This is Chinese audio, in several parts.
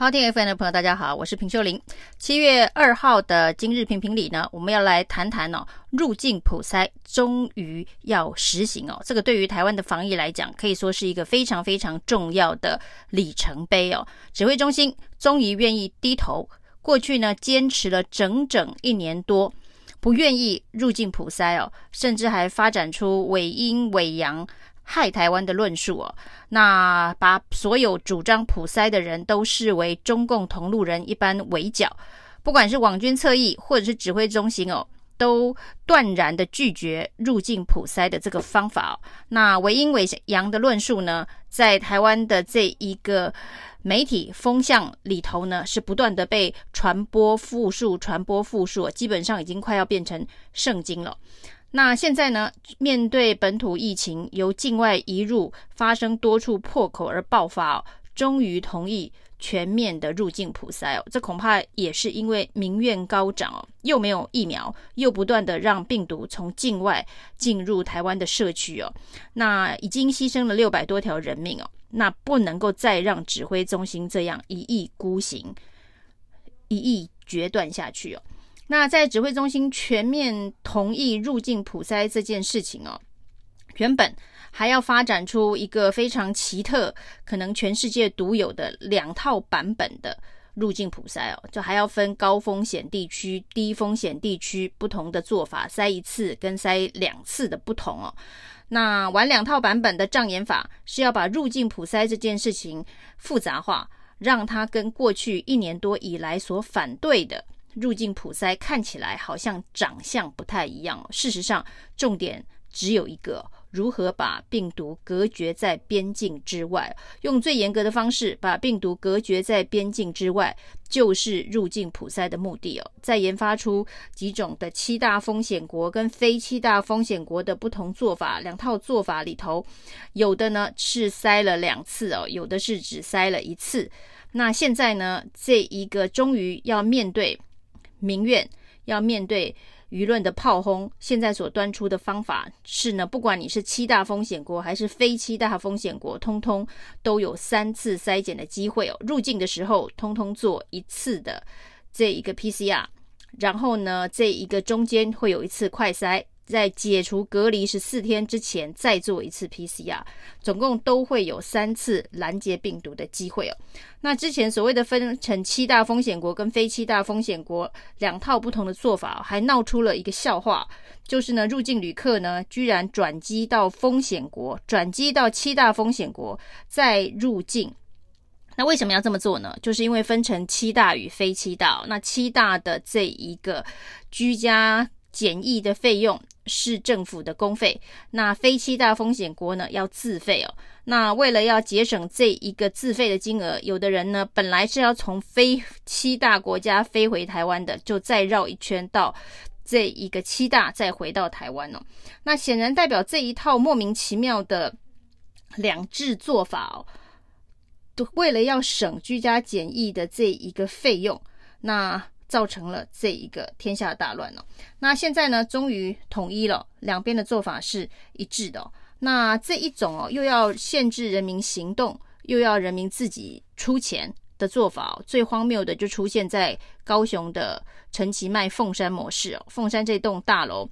好听 FM 的朋友，大家好，我是平秀玲。七月二号的今日评评理呢，我们要来谈谈哦，入境普筛终于要实行哦。这个对于台湾的防疫来讲，可以说是一个非常非常重要的里程碑哦。指挥中心终于愿意低头，过去呢坚持了整整一年多，不愿意入境普筛哦，甚至还发展出伪阴伪阳。害台湾的论述哦，那把所有主张普筛的人都视为中共同路人一般围剿，不管是网军侧翼或者是指挥中心哦，都断然的拒绝入境普筛的这个方法哦。那伪阴伪阳的论述呢，在台湾的这一个媒体风向里头呢，是不断的被传播复述、传播复述，基本上已经快要变成圣经了。那现在呢，面对本土疫情由境外移入发生多处破口而爆发哦，终于同意全面的入境普筛哦，这恐怕也是因为民怨高涨哦，又没有疫苗，又不断的让病毒从境外进入台湾的社区哦，那已经牺牲了六百多条人命哦，那不能够再让指挥中心这样一意孤行、一意决断下去哦。那在指挥中心全面同意入境普筛这件事情哦，原本还要发展出一个非常奇特、可能全世界独有的两套版本的入境普筛哦，就还要分高风险地区、低风险地区不同的做法，筛一次跟筛两次的不同哦。那玩两套版本的障眼法是要把入境普筛这件事情复杂化，让它跟过去一年多以来所反对的。入境普筛看起来好像长相不太一样，事实上重点只有一个：如何把病毒隔绝在边境之外。用最严格的方式把病毒隔绝在边境之外，就是入境普筛的目的哦。再研发出几种的七大风险国跟非七大风险国的不同做法，两套做法里头，有的呢是筛了两次哦，有的是只筛了一次。那现在呢，这一个终于要面对。民怨要面对舆论的炮轰，现在所端出的方法是呢，不管你是七大风险国还是非七大风险国，通通都有三次筛检的机会哦。入境的时候，通通做一次的这一个 PCR，然后呢，这一个中间会有一次快筛。在解除隔离十四天之前再做一次 PCR，总共都会有三次拦截病毒的机会哦。那之前所谓的分成七大风险国跟非七大风险国两套不同的做法，还闹出了一个笑话，就是呢，入境旅客呢居然转机到风险国，转机到七大风险国再入境。那为什么要这么做呢？就是因为分成七大与非七大，那七大的这一个居家检疫的费用是政府的公费，那非七大风险国呢要自费哦。那为了要节省这一个自费的金额，有的人呢本来是要从非七大国家飞回台湾的，就再绕一圈到这一个七大，再回到台湾哦。那显然代表这一套莫名其妙的两制做法哦，都为了要省居家检疫的这一个费用，那。造成了这一个天下大乱哦。那现在呢，终于统一了，两边的做法是一致的。那这一种哦，又要限制人民行动，又要人民自己出钱的做法，最荒谬的就出现在高雄的陈其迈凤山模式哦。凤山这栋大楼，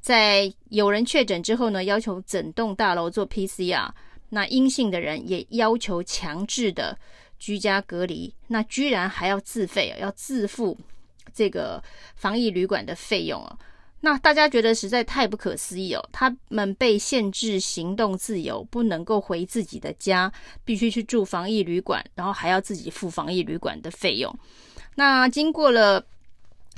在有人确诊之后呢，要求整栋大楼做 PCR，那阴性的人也要求强制的。居家隔离，那居然还要自费，要自付这个防疫旅馆的费用啊！那大家觉得实在太不可思议哦。他们被限制行动自由，不能够回自己的家，必须去住防疫旅馆，然后还要自己付防疫旅馆的费用。那经过了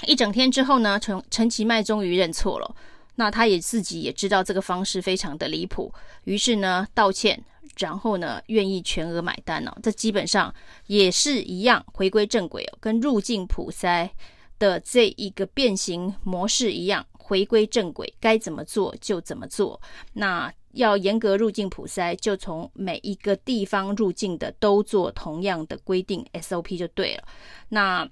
一整天之后呢，陈陈其迈终于认错了。那他也自己也知道这个方式非常的离谱，于是呢道歉。然后呢，愿意全额买单哦，这基本上也是一样，回归正轨哦，跟入境普筛的这一个变形模式一样，回归正轨，该怎么做就怎么做。那要严格入境普筛，就从每一个地方入境的都做同样的规定 SOP 就对了。那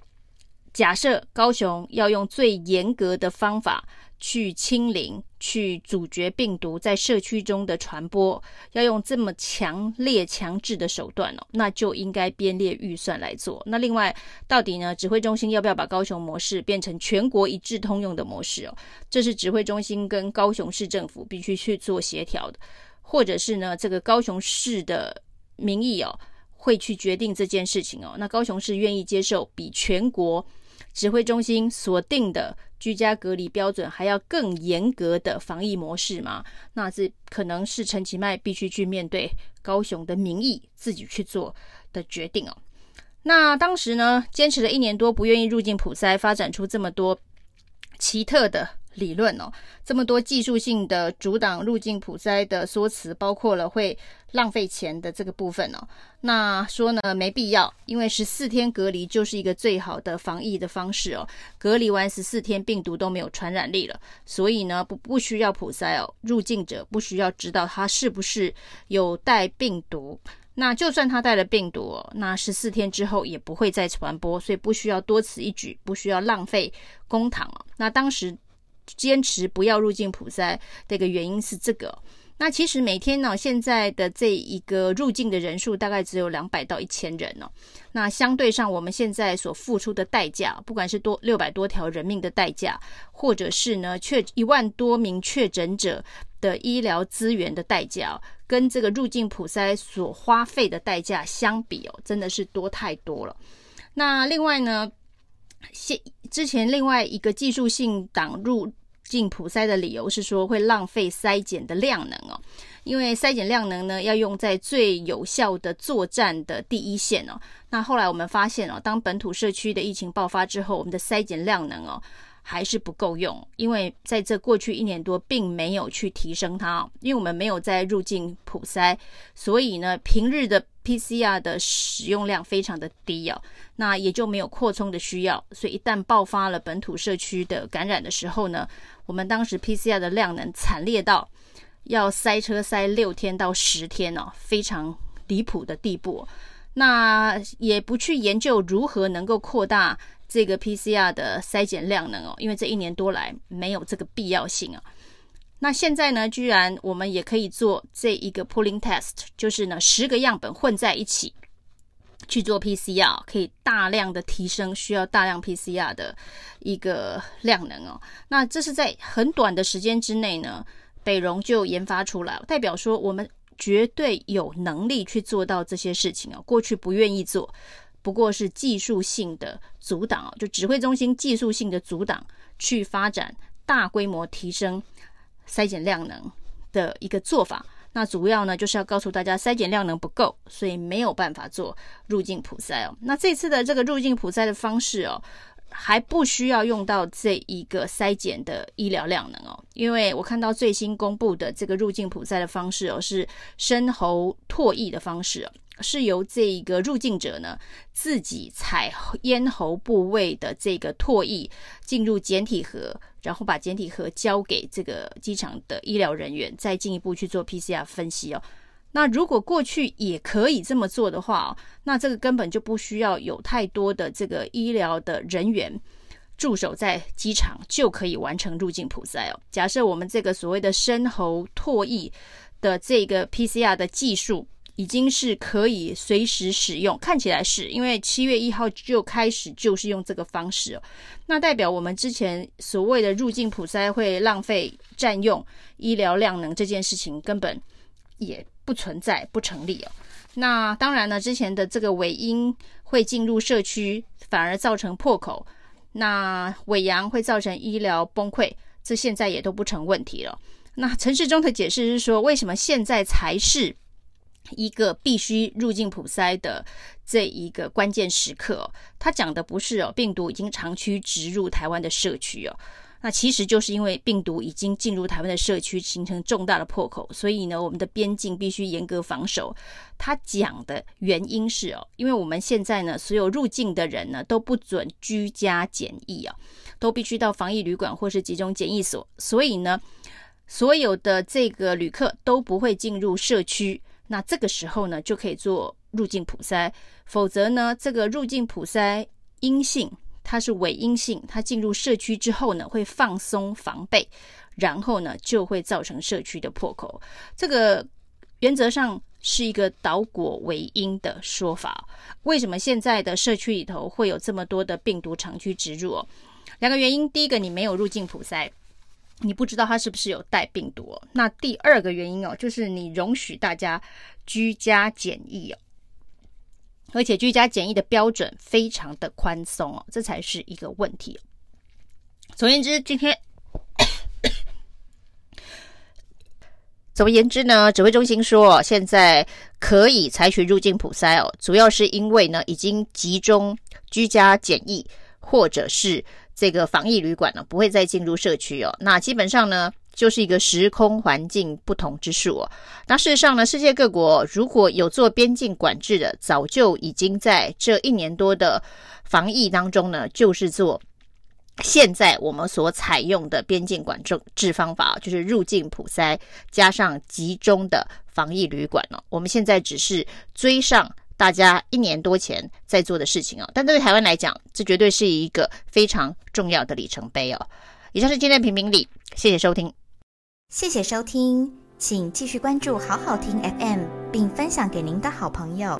假设高雄要用最严格的方法去清零、去阻绝病毒在社区中的传播，要用这么强烈、强制的手段哦，那就应该编列预算来做。那另外，到底呢，指挥中心要不要把高雄模式变成全国一致通用的模式哦？这是指挥中心跟高雄市政府必须去做协调的，或者是呢，这个高雄市的民意哦，会去决定这件事情哦。那高雄市愿意接受比全国指挥中心锁定的居家隔离标准还要更严格的防疫模式吗？那这可能是陈其迈必须去面对高雄的民意，自己去做的决定哦。那当时呢，坚持了一年多，不愿意入境普筛，发展出这么多奇特的理论哦，这么多技术性的阻挡入境普筛的说辞，包括了会浪费钱的这个部分哦。那说呢，没必要，因为十四天隔离就是一个最好的防疫的方式哦。隔离完十四天，病毒都没有传染力了，所以呢，不不需要普筛哦。入境者不需要知道他是不是有带病毒，那就算他带了病毒哦，那十四天之后也不会再传播，所以不需要多此一举，不需要浪费公帑哦。那当时。坚持不要入境普筛的一个原因是这个。那其实每天呢，现在的这一个入境的人数大概只有两百到一千人哦。那相对上我们现在所付出的代价，不管是多六百多条人命的代价，或者是呢确一万多名确诊者的医疗资源的代价，跟这个入境普筛所花费的代价相比哦，真的是多太多了。那另外呢，现之前另外一个技术性挡入进普筛的理由是说会浪费筛检的量能哦，因为筛检量能呢要用在最有效的作战的第一线哦。那后来我们发现哦，当本土社区的疫情爆发之后，我们的筛检量能哦。还是不够用，因为在这过去一年多，并没有去提升它，因为我们没有在入境普筛，所以呢，平日的 PCR 的使用量非常的低哦，那也就没有扩充的需要，所以一旦爆发了本土社区的感染的时候呢，我们当时 PCR 的量能惨烈到要塞车塞六天到十天哦，非常离谱的地步，那也不去研究如何能够扩大。这个 PCR 的筛检量能哦，因为这一年多来没有这个必要性啊。那现在呢，居然我们也可以做这一个 pooling test，就是呢十个样本混在一起去做 PCR，可以大量的提升需要大量 PCR 的一个量能哦。那这是在很短的时间之内呢，北荣就研发出来，代表说我们绝对有能力去做到这些事情哦。过去不愿意做。不过是技术性的阻挡哦，就指挥中心技术性的阻挡，去发展大规模提升筛检量能的一个做法。那主要呢就是要告诉大家，筛检量能不够，所以没有办法做入境普筛哦。那这次的这个入境普筛的方式哦，还不需要用到这一个筛检的医疗量能哦，因为我看到最新公布的这个入境普筛的方式哦，是深喉唾液的方式哦。是由这一个入境者呢自己采咽喉部位的这个唾液进入检体盒，然后把检体盒交给这个机场的医疗人员，再进一步去做 PCR 分析哦。那如果过去也可以这么做的话哦，那这个根本就不需要有太多的这个医疗的人员驻守在机场，就可以完成入境普筛哦。假设我们这个所谓的深喉唾液的这个 PCR 的技术。已经是可以随时使用，看起来是因为七月一号就开始就是用这个方式哦，那代表我们之前所谓的入境普筛会浪费占用医疗量能这件事情根本也不存在，不成立哦。那当然呢，之前的这个伪阴会进入社区，反而造成破口，那伪阳会造成医疗崩溃，这现在也都不成问题了。那陈时中的解释是说，为什么现在才是？一个必须入境普筛的这一个关键时刻，他讲的不是哦，病毒已经长驱直入台湾的社区哦，那其实就是因为病毒已经进入台湾的社区，形成重大的破口，所以呢，我们的边境必须严格防守。他讲的原因是哦，因为我们现在呢，所有入境的人呢都不准居家检疫啊，都必须到防疫旅馆或是集中检疫所，所以呢，所有的这个旅客都不会进入社区。那这个时候呢，就可以做入境普筛，否则呢，这个入境普筛阴性，它是伪阴性，它进入社区之后呢，会放松防备，然后呢就会造成社区的破口。这个原则上是一个导果为因的说法。为什么现在的社区里头会有这么多的病毒长驱直入？两个原因，第一个你没有入境普筛。你不知道他是不是有带病毒哦？那第二个原因哦，就是你容许大家居家检疫哦，而且居家检疫的标准非常的宽松哦，这才是一个问题。总而言之，今天总而言之呢，指挥中心说现在可以采取入境普筛哦，主要是因为呢已经集中居家检疫或者是。这个防疫旅馆呢，不会再进入社区哦。那基本上呢，就是一个时空环境不同之数哦。那事实上呢，世界各国如果有做边境管制的，早就已经在这一年多的防疫当中呢，就是做现在我们所采用的边境管制方法，就是入境普筛加上集中的防疫旅馆了。我们现在只是追上。大家一年多前在做的事情哦，但对于台湾来讲，这绝对是一个非常重要的里程碑哦。以上是今天的评评理，谢谢收听，谢谢收听，请继续关注好好听 FM，并分享给您的好朋友。